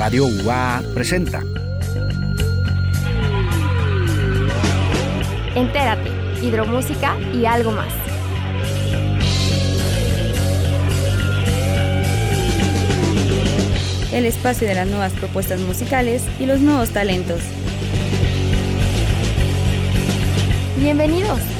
Radio UA presenta. Entérate, hidromúsica y algo más. El espacio de las nuevas propuestas musicales y los nuevos talentos. Bienvenidos.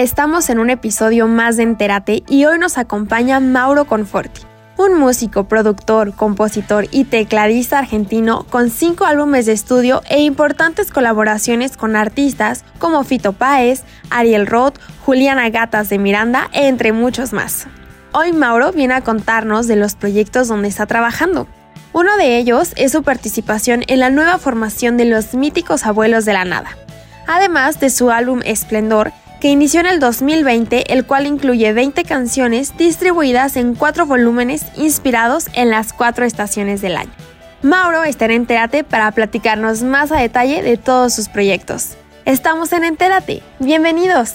Estamos en un episodio más de Enterate y hoy nos acompaña Mauro Conforti, un músico, productor, compositor y tecladista argentino con cinco álbumes de estudio e importantes colaboraciones con artistas como Fito Páez, Ariel Roth, Juliana Gatas de Miranda, entre muchos más. Hoy Mauro viene a contarnos de los proyectos donde está trabajando. Uno de ellos es su participación en la nueva formación de los míticos Abuelos de la Nada, además de su álbum Esplendor, que inició en el 2020, el cual incluye 20 canciones distribuidas en cuatro volúmenes inspirados en las cuatro estaciones del año. Mauro está en Entérate para platicarnos más a detalle de todos sus proyectos. Estamos en Entérate, bienvenidos.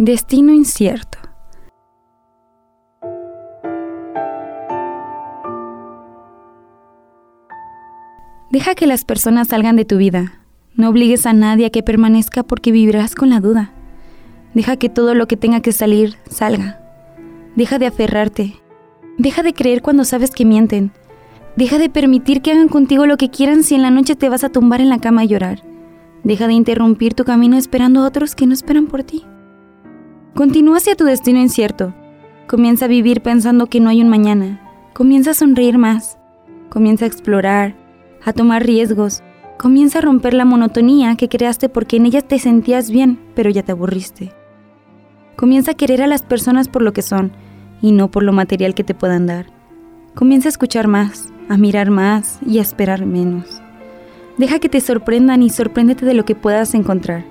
Destino incierto. Deja que las personas salgan de tu vida. No obligues a nadie a que permanezca porque vivirás con la duda. Deja que todo lo que tenga que salir salga. Deja de aferrarte. Deja de creer cuando sabes que mienten. Deja de permitir que hagan contigo lo que quieran si en la noche te vas a tumbar en la cama a llorar. Deja de interrumpir tu camino esperando a otros que no esperan por ti. Continúa hacia tu destino incierto. Comienza a vivir pensando que no hay un mañana. Comienza a sonreír más. Comienza a explorar, a tomar riesgos. Comienza a romper la monotonía que creaste porque en ella te sentías bien, pero ya te aburriste. Comienza a querer a las personas por lo que son y no por lo material que te puedan dar. Comienza a escuchar más, a mirar más y a esperar menos. Deja que te sorprendan y sorpréndete de lo que puedas encontrar.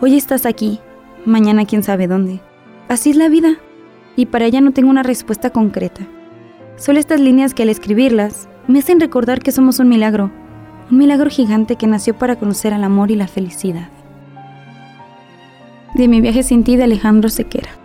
Hoy estás aquí, mañana quién sabe dónde. Así es la vida, y para ella no tengo una respuesta concreta. Solo estas líneas que al escribirlas me hacen recordar que somos un milagro, un milagro gigante que nació para conocer al amor y la felicidad. De mi viaje sin ti de Alejandro Sequera.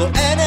Algo en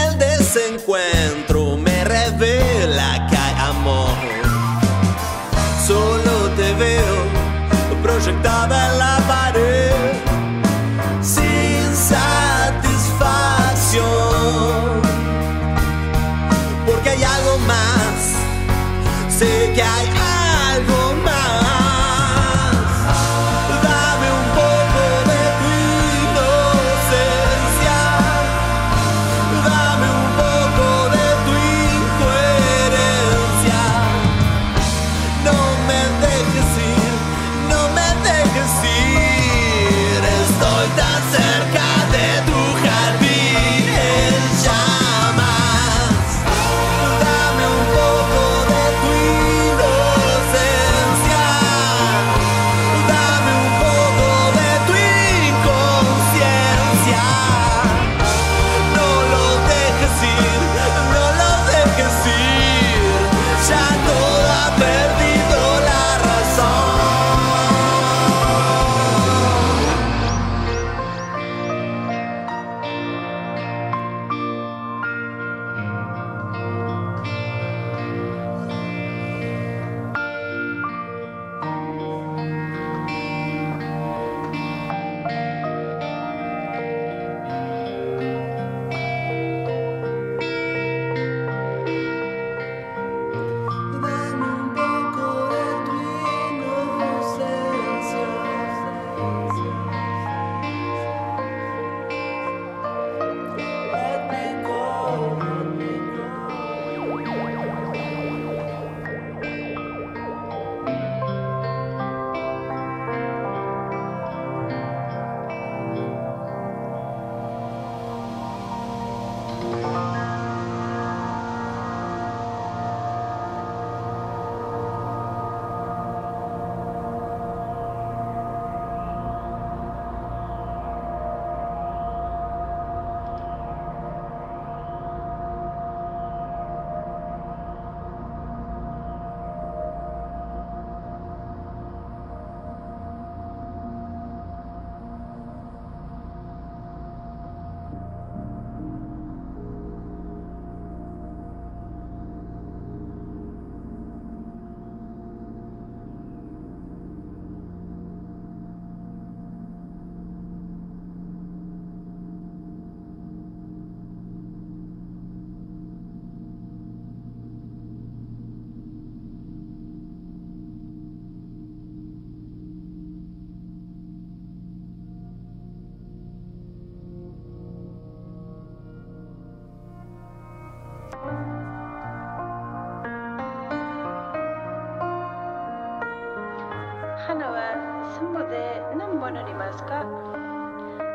すので何本塗りますか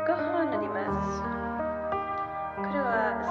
？5本塗ります。これは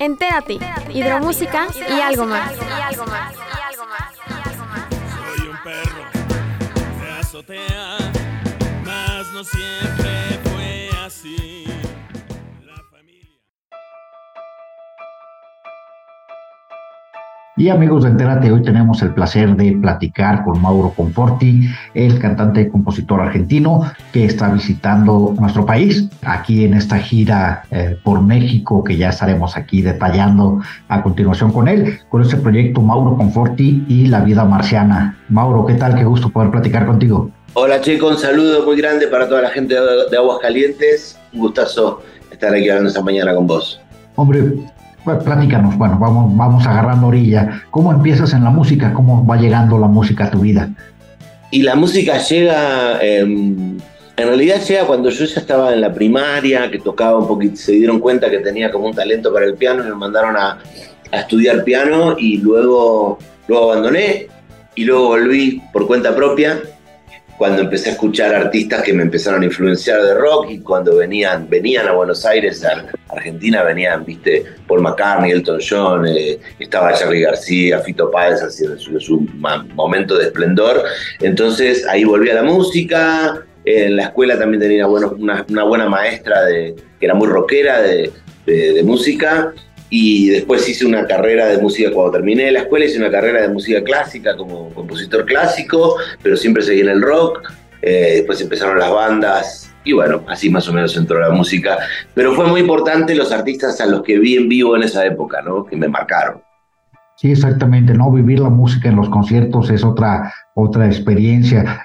Entérate, hidromúsica y algo más. Soy un perro de azotea, mas no siempre fue así. Y amigos de Entérate, hoy tenemos el placer de platicar con Mauro Conforti, el cantante y compositor argentino que está visitando nuestro país aquí en esta gira eh, por México que ya estaremos aquí detallando a continuación con él, con este proyecto Mauro Conforti y la vida marciana. Mauro, ¿qué tal? Qué gusto poder platicar contigo. Hola Checo, un saludo muy grande para toda la gente de Aguascalientes. Un gustazo estar aquí hablando esta mañana con vos. Hombre, pues, platícanos, bueno, vamos, vamos agarrando orilla. ¿Cómo empiezas en la música? ¿Cómo va llegando la música a tu vida? Y la música llega, em, en realidad llega cuando yo ya estaba en la primaria, que tocaba un poquito, se dieron cuenta que tenía como un talento para el piano y me mandaron a, a estudiar piano y luego, luego abandoné y luego volví por cuenta propia cuando empecé a escuchar artistas que me empezaron a influenciar de rock y cuando venían, venían a Buenos Aires, a Argentina, venían, viste, Paul McCartney, Elton John, eh, estaba Charlie García, Fito Páez haciendo su, su, momento de esplendor. Entonces ahí volví a la música. En la escuela también tenía una, una, buena maestra de, que era muy rockera de música y después hice una carrera de música, cuando terminé la escuela hice una carrera de música clásica como compositor clásico, pero siempre seguí en el rock, eh, después empezaron las bandas y bueno, así más o menos entró la música, pero fue muy importante los artistas a los que vi en vivo en esa época, ¿no? que me marcaron. Sí, exactamente, ¿no? Vivir la música en los conciertos es otra, otra experiencia.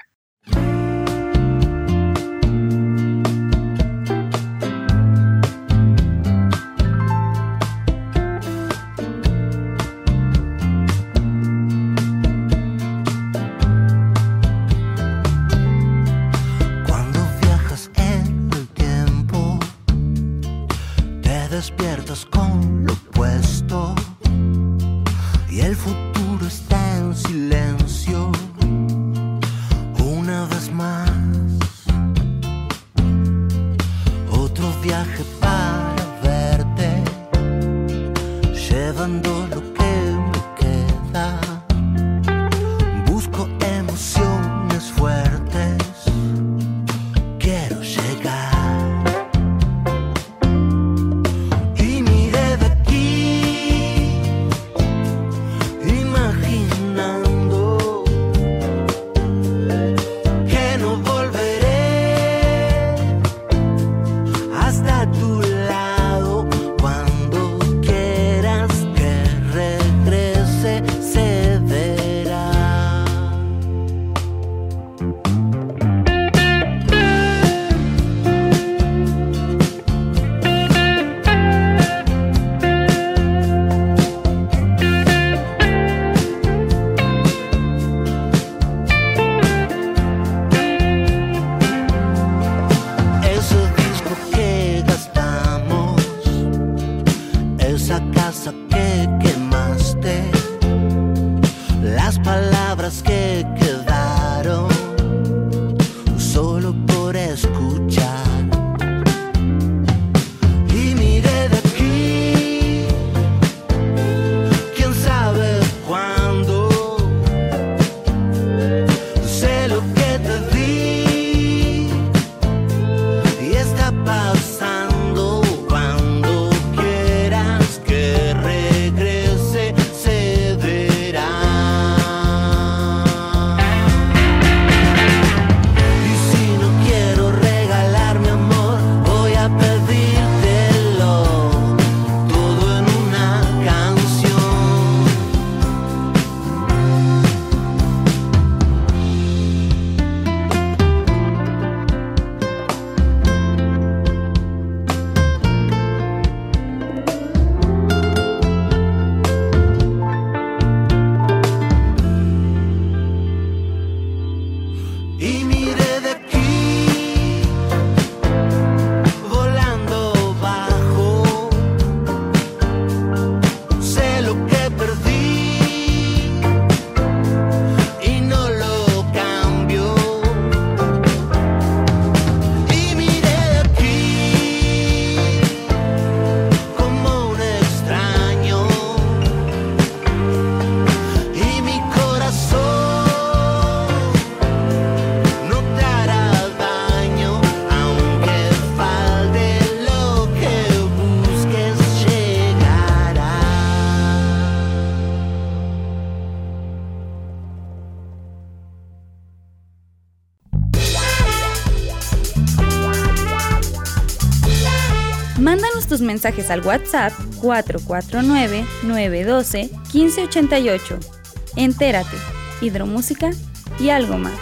Mensajes al WhatsApp 449-912-1588. Entérate, hidromúsica y algo más.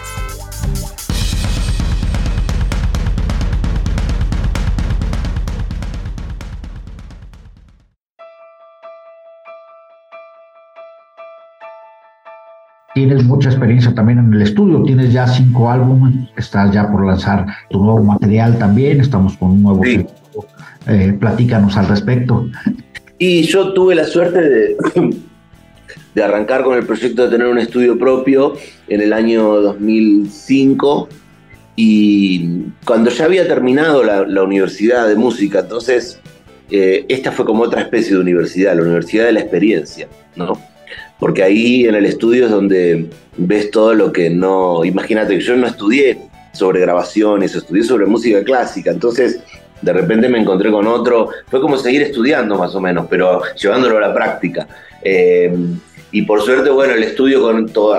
Tienes mucha experiencia también en el estudio, tienes ya cinco álbumes, estás ya por lanzar tu nuevo material también, estamos con un nuevo... Sí. Eh, platícanos al respecto. Y yo tuve la suerte de, arrancar con el proyecto de tener un estudio propio en el año 2005 y cuando ya había terminado la, la universidad de música, entonces eh, esta fue como otra especie de universidad, la universidad de la experiencia, ¿no? Porque ahí en el estudio es donde ves todo lo que no, imagínate que yo no estudié sobre grabaciones, estudié sobre música clásica, entonces de repente me encontré con otro, fue como seguir estudiando más o menos, pero llevándolo a la práctica. Eh, y por suerte, bueno, el estudio con, todo,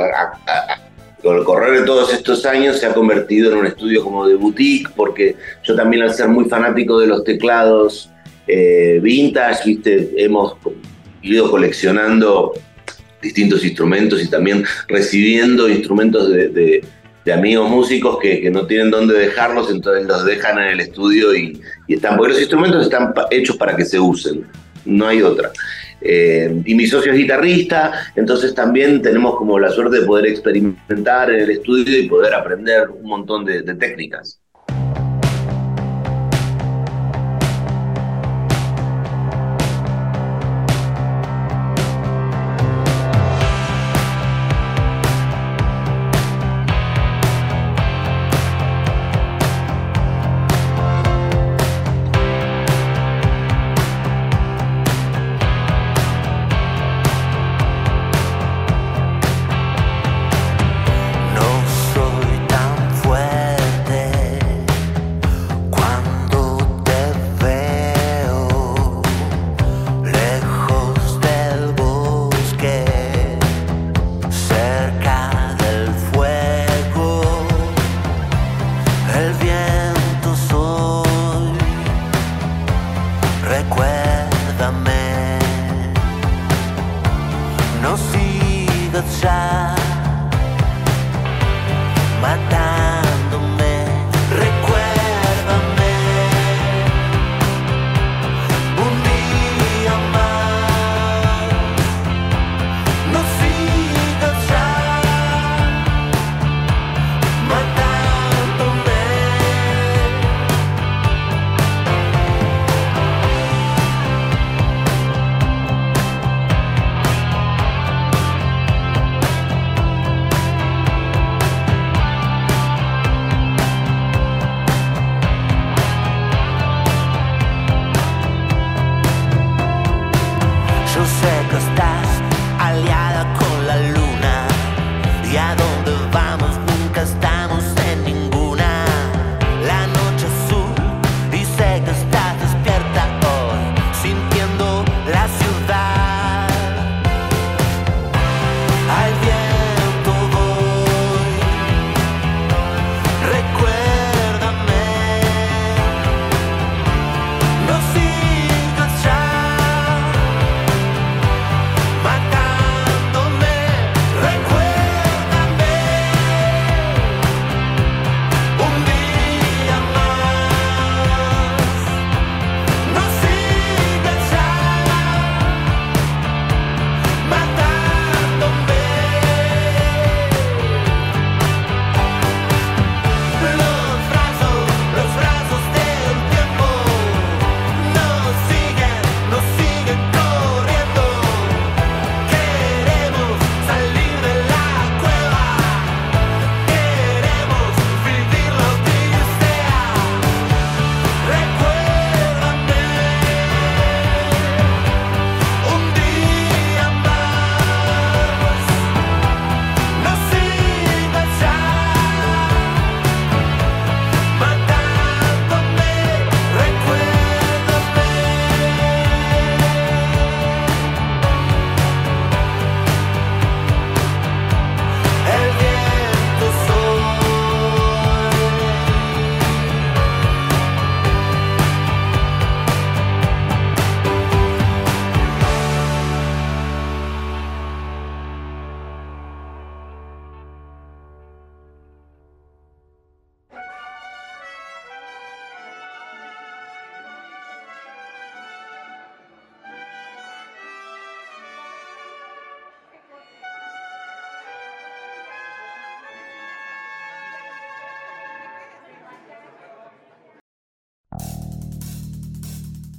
con el correr de todos estos años se ha convertido en un estudio como de boutique, porque yo también al ser muy fanático de los teclados eh, vintage, viste, hemos ido coleccionando distintos instrumentos y también recibiendo instrumentos de, de amigos músicos que, que, no tienen dónde dejarlos, entonces los dejan en el estudio y, y, están, porque los instrumentos están hechos para que se usen, no hay otra. Eh, y mi socio es guitarrista, entonces también tenemos como la suerte de poder experimentar en el estudio y poder aprender un montón de, de técnicas.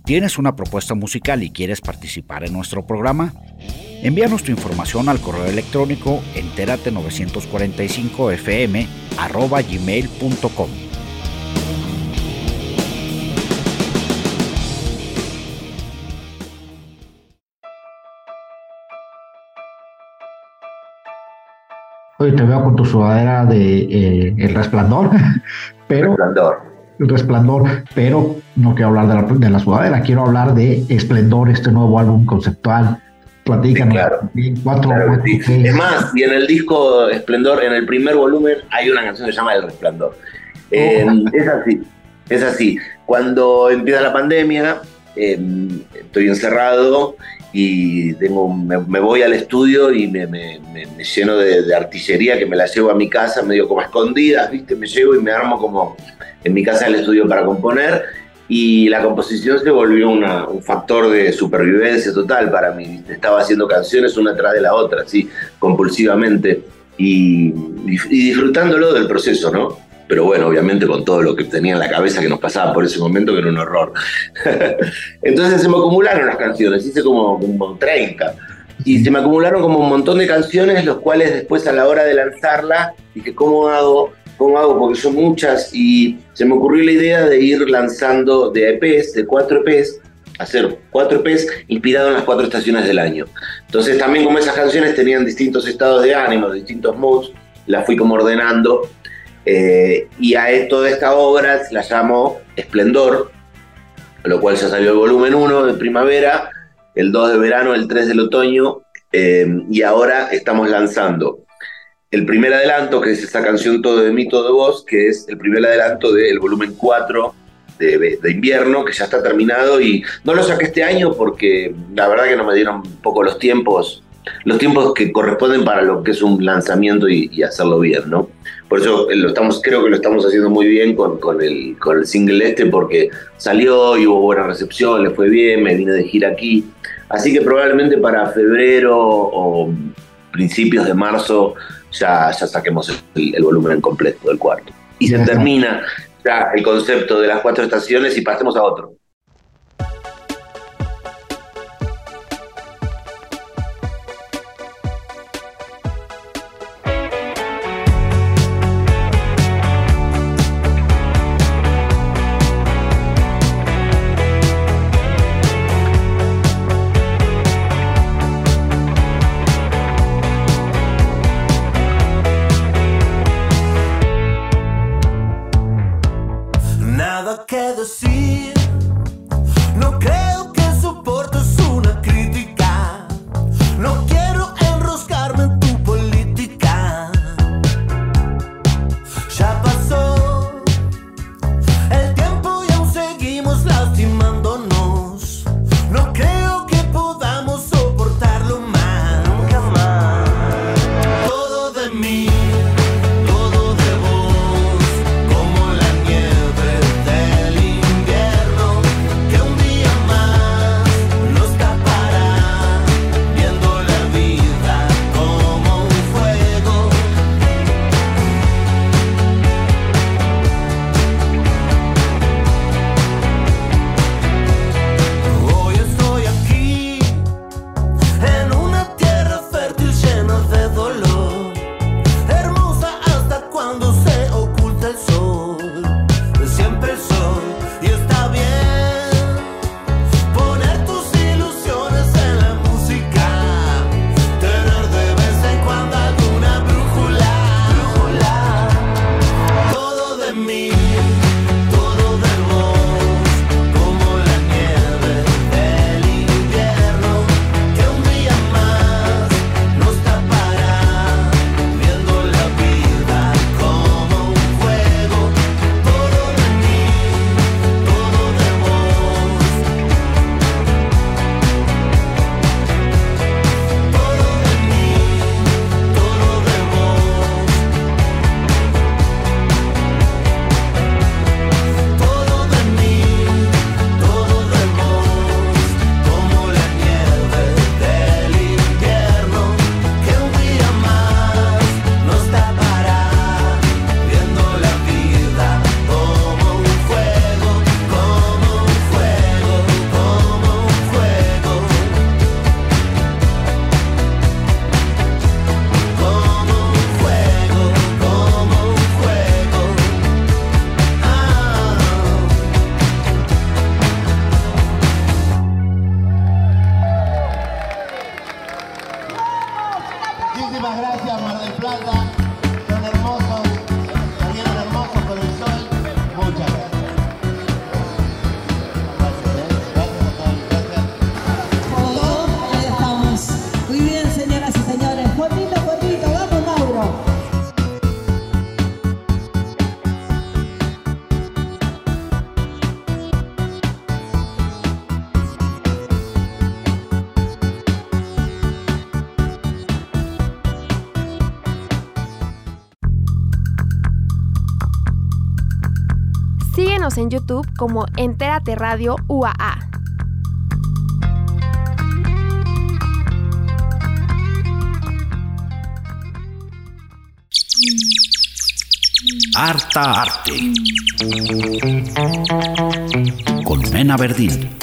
¿Tienes una propuesta musical y quieres participar en nuestro programa? Envíanos tu información al correo electrónico entérate945fm gmail.com. Oye, te veo con tu sudadera de eh, El Resplandor, pero... Resplandor. Resplandor, pero no quiero hablar de la, de la sudadera, quiero hablar de Esplendor, este nuevo álbum conceptual. Platícanos. Sí, claro. Cuatro, Claro cuatro, que sí. seis. Es más, y en el disco Esplendor, en el primer volumen, hay una canción que se llama El Resplandor. Eh, es así, es así. Cuando empieza la pandemia, eh, estoy encerrado y tengo, me, me voy al estudio y me, me- me- me lleno de, de artillería que me la llevo a mi casa, medio como a escondidas, ¿viste? Me llevo y me armo como en mi casa el estudio para componer. Y la composición se volvió una- un factor de supervivencia total para mí. Estaba haciendo canciones una tras de la otra, así, compulsivamente, y, y disfrutándolo del proceso, ¿no? Pero bueno, obviamente con todo lo que tenía en la cabeza que nos pasaba por ese momento, que era un horror. Entonces se me acumularon las canciones, hice como, como 30. Y se me acumularon como un montón de canciones, los cuales después a la hora de lanzarla, dije, ¿cómo hago? ¿Cómo hago? Porque son muchas y se me ocurrió la idea de ir lanzando de EPs, de cuatro EPs, hacer cuatro EPs inspirados en las cuatro estaciones del año. Entonces también como esas canciones tenían distintos estados de ánimo, distintos moods, las fui como ordenando eh, y a e- toda esta obra la llamo Esplendor, lo cual ya salió el volumen 1 de primavera, el 2 de verano, el 3 del otoño, eh, y ahora estamos lanzando el primer adelanto, que es esa canción Todo de mí, todo de vos, que es el primer adelanto del volumen 4 de, de invierno, que ya está terminado, y no lo saqué este año porque la verdad que no me dieron un poco los tiempos, los tiempos que corresponden para lo que es un lanzamiento y, hacerlo bien, ¿no? Por eso eh, lo estamos, creo que lo estamos haciendo muy bien con, con el, con el single este, porque salió hubo buena recepción, le fue bien, me vine de gira aquí. Así que probablemente para febrero o principios de marzo ya, ya saquemos el, el volumen completo del cuarto. Y se termina ya el concepto de las cuatro estaciones y pasemos a otro. Síguenos en YouTube como Entérate Radio UAA. Harta Arte. Con Mena Verdín.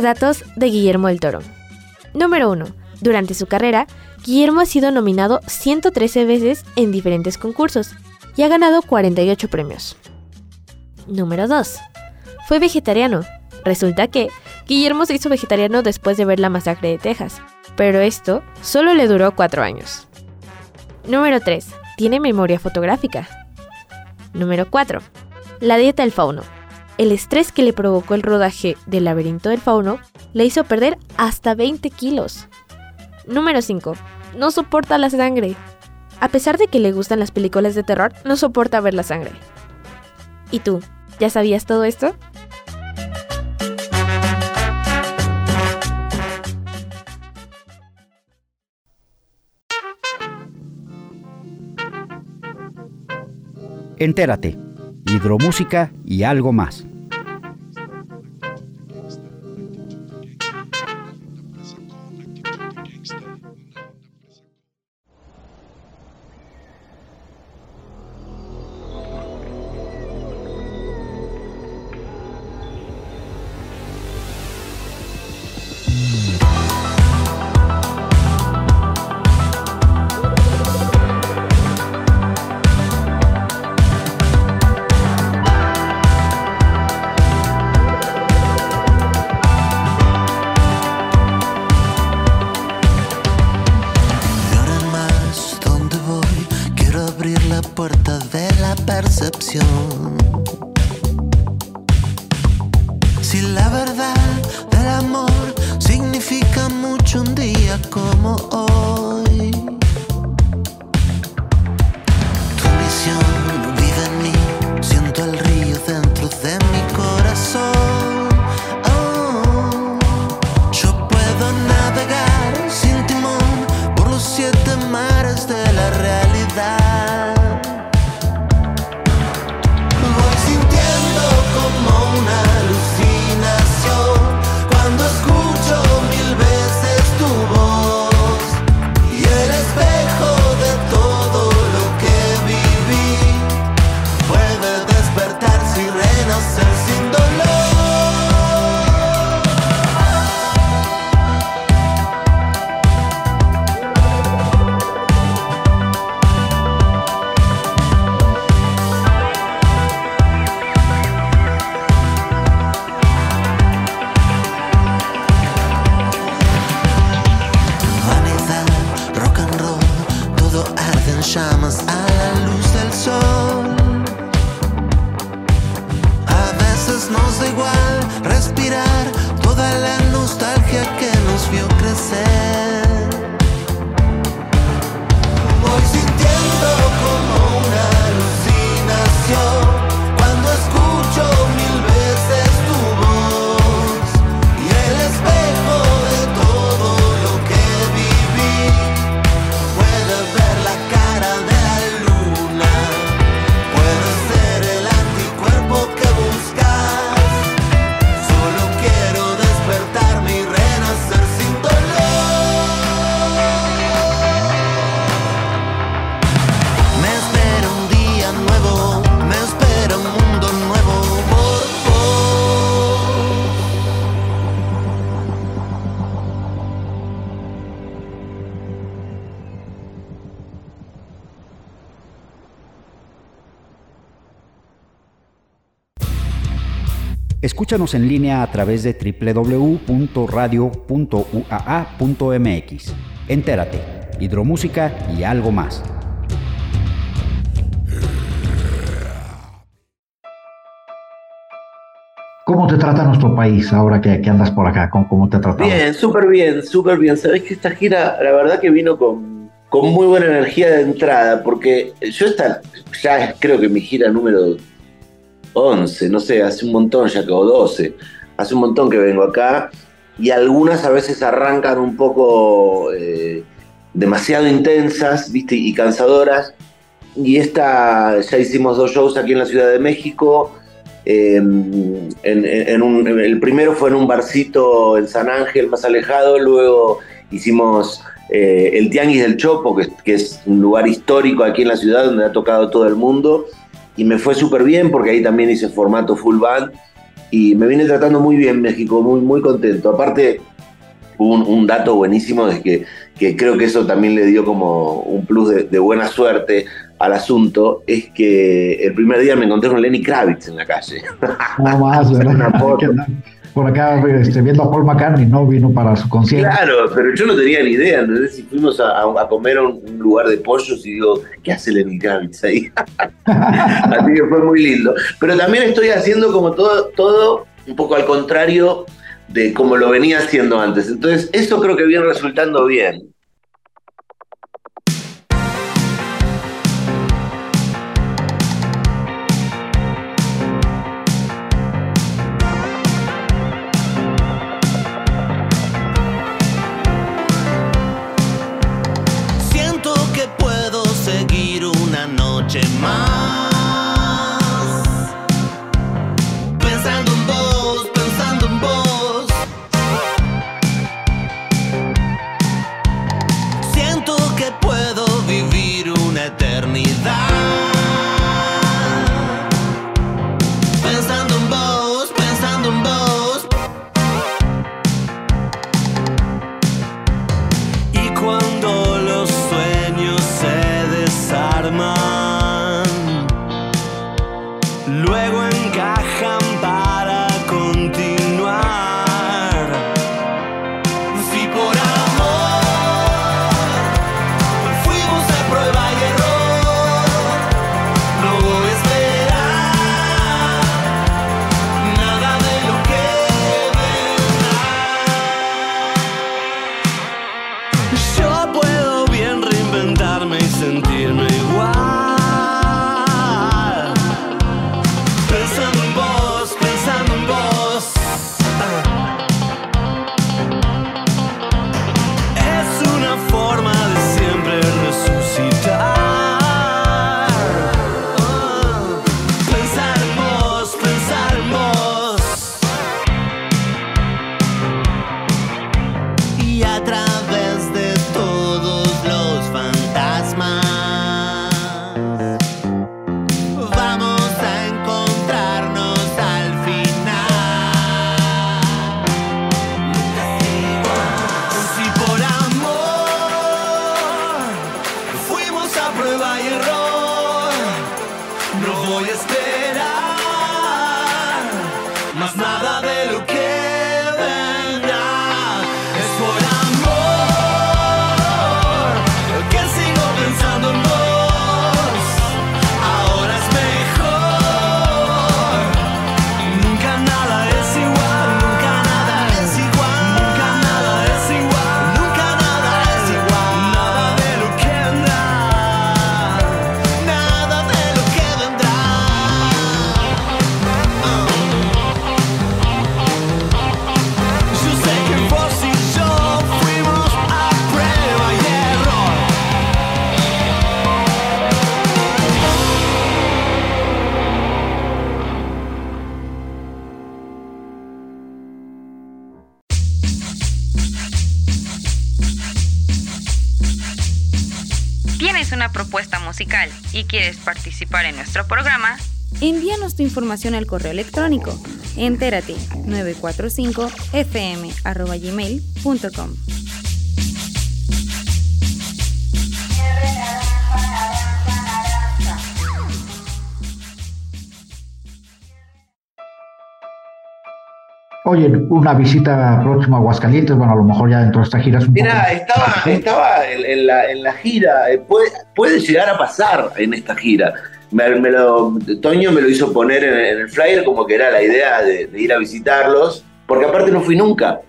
Datos de Guillermo del Toro. Número 1. Durante su carrera, Guillermo ha sido nominado 113 veces en diferentes concursos y ha ganado 48 premios. Número 2. Fue vegetariano. Resulta que Guillermo se hizo vegetariano después de ver la masacre de Texas, pero esto solo le duró 4 años. Número 3. Tiene memoria fotográfica. Número 4. La dieta del fauno. El estrés que le provocó el rodaje del laberinto del fauno le hizo perder hasta 20 kilos. Número 5. No soporta la sangre. A pesar de que le gustan las películas de terror, no soporta ver la sangre. ¿Y tú? ¿Ya sabías todo esto? Entérate, hidromúsica y algo más. Y Escúchanos en línea a través de www.radio.uaa.mx. Entérate, hidromúsica y algo más. ¿Cómo te trata nuestro país ahora que, que andas por acá? ¿Cómo, cómo te trata? Bien, súper bien, súper bien. Sabés que esta gira, la verdad que vino con, con muy buena energía de entrada, porque yo esta, ya es, creo que mi gira número 11, no sé, hace un montón ya que, o 12. hace un montón que vengo acá y algunas a veces arrancan un poco eh, demasiado intensas, ¿viste? Y cansadoras. Y esta, ya hicimos dos shows aquí en la Ciudad de México. em, en- el primero fue en un barcito en San Ángel, más alejado. Luego hicimos eh, el Tianguis del Chopo, que, que es un lugar histórico aquí en la ciudad donde ha tocado todo el mundo. Y me fue súper bien porque ahí también hice formato full band. Y me viene tratando muy bien México, muy, muy contento. Aparte, hubo un, un dato buenísimo de que, que creo que eso también le dio como un plus de, de buena suerte al asunto, es que el primer día me encontré con Lenny Kravitz en la calle. No más, Una. Por acá este, viendo a Paul McCartney, ¿no? Vino para su concierto. Claro, pero yo no tenía ni idea, ¿entendés? Si fuimos a, a- comer a un lugar de pollos y digo, ¿qué hace Lenny Kravitz ahí? Así que fue muy lindo. Pero también estoy haciendo como todo, todo un poco al contrario de como lo venía haciendo antes. Entonces, eso creo que viene resultando bien. quieres participar en nuestro programa, envíanos tu información al correo electrónico entérate945fm.gmail.com. Oye, una visita próxima a Aguascalientes, bueno, a lo mejor ya dentro de esta gira es un Mira, poco... estaba, estaba en, en la, en la gira, eh, puede, puede llegar a pasar en esta gira. Me, me lo, Toño me lo hizo poner en, en el flyer como que era la idea de, de ir a visitarlos, porque aparte no fui nunca.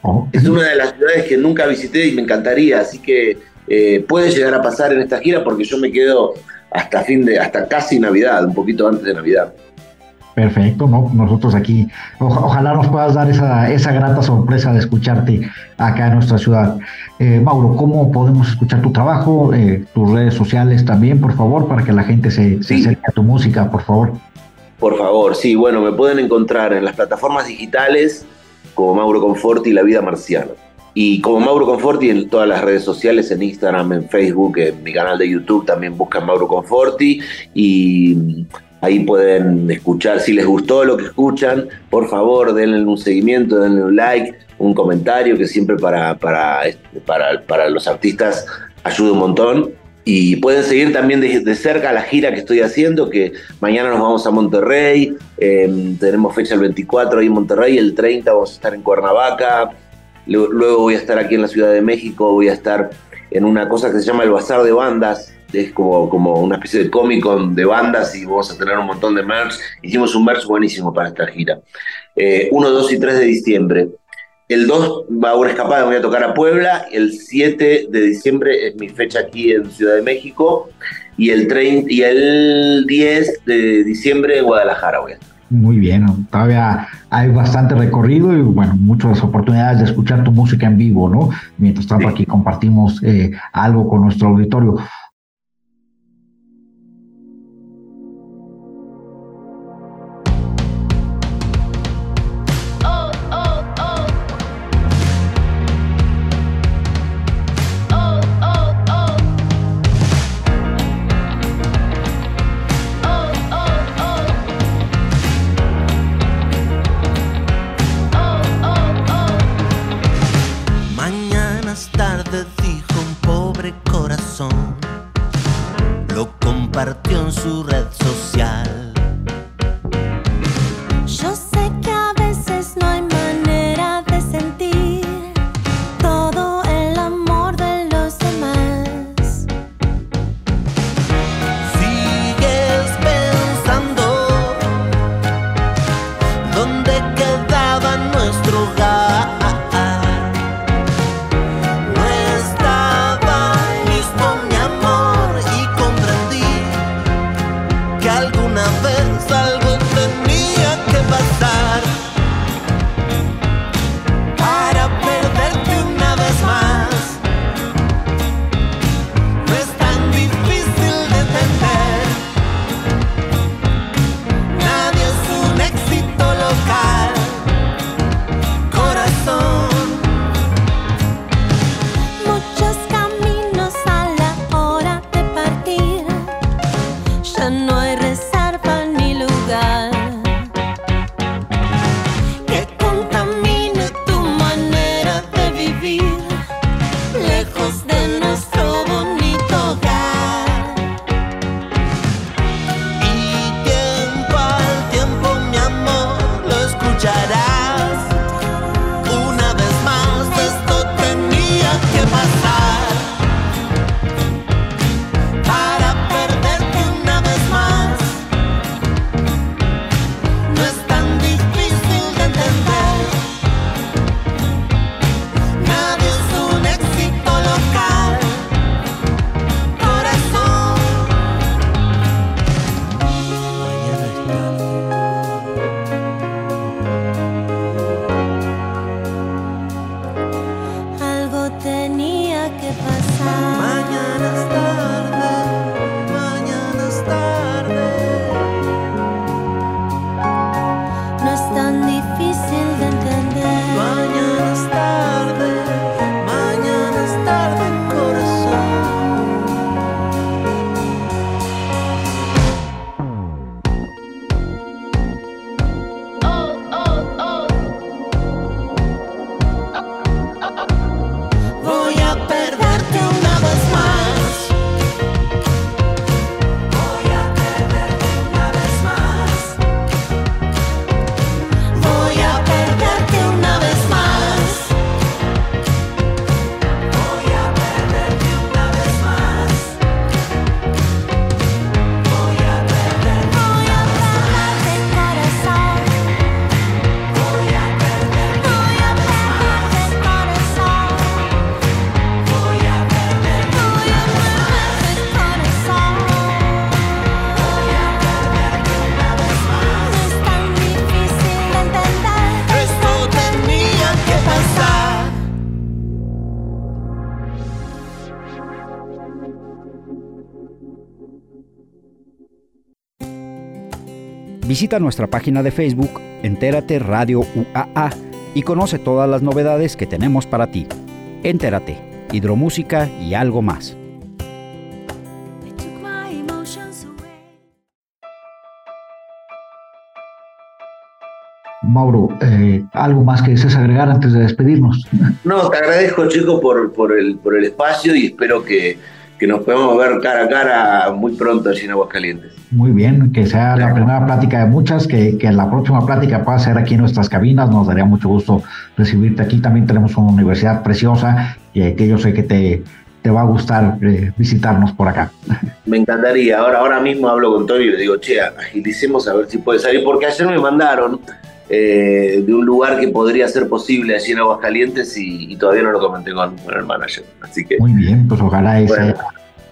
Oh, Es una de las ciudades que nunca visité y me encantaría, así que eh, puede llegar a pasar en esta gira porque yo me quedo hasta fin de, hasta casi Navidad, un poquito antes de Navidad. Perfecto, ¿no? Nosotros aquí, ojalá nos puedas dar esa, esa grata sorpresa de escucharte acá en nuestra ciudad. Eh, Mauro, ¿cómo podemos escuchar tu trabajo, eh, tus redes sociales también, por favor, para que la gente se, se acerque a tu música, por favor? Por favor, sí, bueno, me pueden encontrar en las plataformas digitales como Mauro Conforti y La Vida Marciana. Y como Mauro Conforti en todas las redes sociales, en Instagram, en Facebook, en mi canal de YouTube también buscan Mauro Conforti y Ahí pueden escuchar, si les gustó lo que escuchan, por favor denle un seguimiento, denle un like, un comentario, que siempre para, para, para, para los artistas ayuda un montón. Y pueden seguir también de, cerca la gira que estoy haciendo, que mañana nos vamos a Monterrey, em, tenemos fecha el 24 ahí en Monterrey, el 30 vamos a estar en Cuernavaca, luego voy a estar aquí en la Ciudad de México, voy a estar en una cosa que se llama el Bazar de Bandas, es como, como una especie de cómic de bandas y vamos a tener un montón de merch. Hicimos un merch buenísimo para esta gira. 1, eh, 2 y 3 de diciembre. El 2 va a una escapada, voy a tocar a Puebla. El 7 de diciembre es mi fecha aquí en Ciudad de México. Y el, 30, y el 10 de diciembre en Guadalajara voy a estar. Muy bien, todavía hay bastante recorrido y bueno, muchas oportunidades de escuchar tu música en vivo, ¿no? Mientras tanto aquí compartimos eh, algo con nuestro auditorio. Visita nuestra página de Facebook, Entérate Radio UAA, y conoce todas las novedades que tenemos para ti. Entérate, hidromúsica y algo más. Mauro, eh, ¿algo más que desees agregar antes de despedirnos? No, te agradezco, chico, por, por, el, por el espacio y espero que, que nos podamos ver cara a cara muy pronto allí en Aguascalientes. Muy bien, que sea la primera plática de muchas, que, que la próxima plática pueda ser aquí en nuestras cabinas. Nos daría mucho gusto recibirte aquí. También tenemos una universidad preciosa y que yo sé que te, te va a gustar eh, visitarnos por acá. Me encantaría. Ahora, ahora mismo hablo con Toby y le digo, che, agilicemos a ver si puede salir, porque ayer me mandaron eh, de un lugar que podría ser posible allí en Aguascalientes y, y todavía no lo comenté con, con, el manager. Así que. Muy bien, pues ojalá bueno, sea,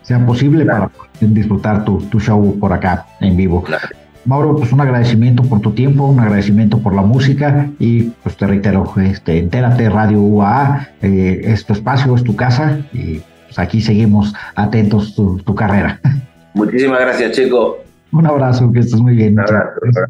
sea, posible claro. para disfrutar tu, tu, show por acá en vivo. Claro. Mauro, pues un agradecimiento por tu tiempo, un agradecimiento por la música y pues te reitero, este, entérate Radio UAA, eh, es tu espacio, es tu casa y pues aquí seguimos atentos tu, tu carrera. Muchísimas gracias, Checo. Un abrazo, que estés muy bien. Un abrazo. podrás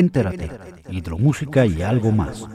Entérate, hidromúsica y algo más.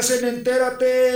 Estás en Entérate.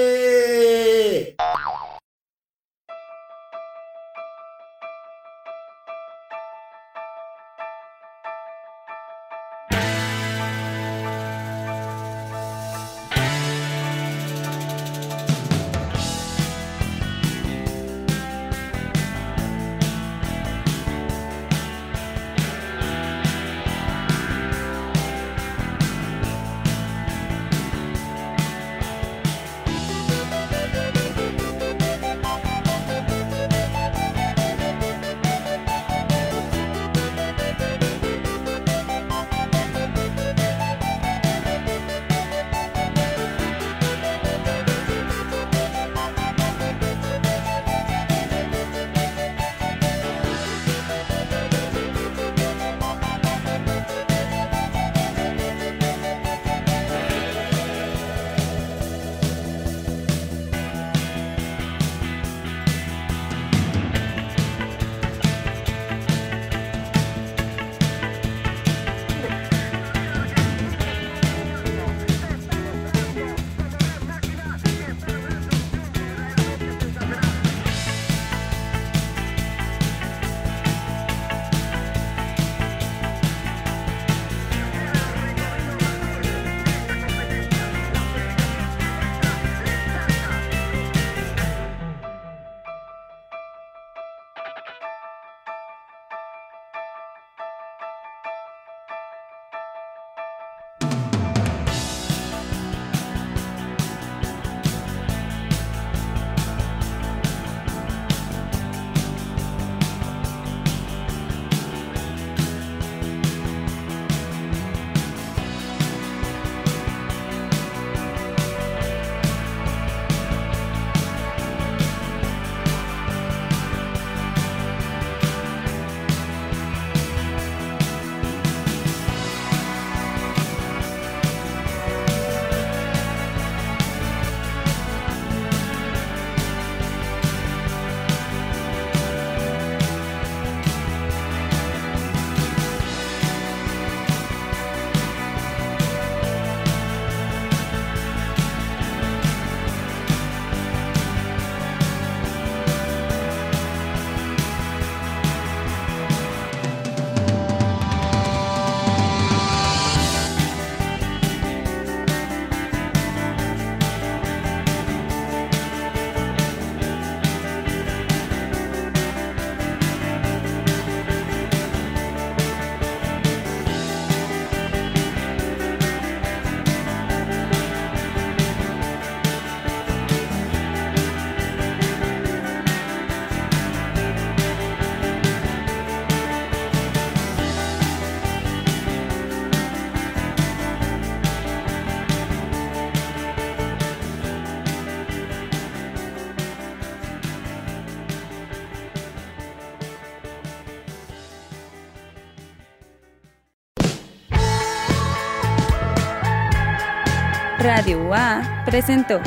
Radio UA presentó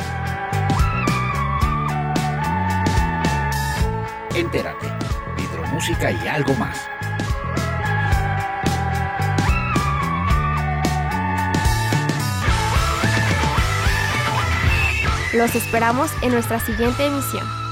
Entérate, hidromúsica y algo más. Los esperamos en nuestra siguiente emisión.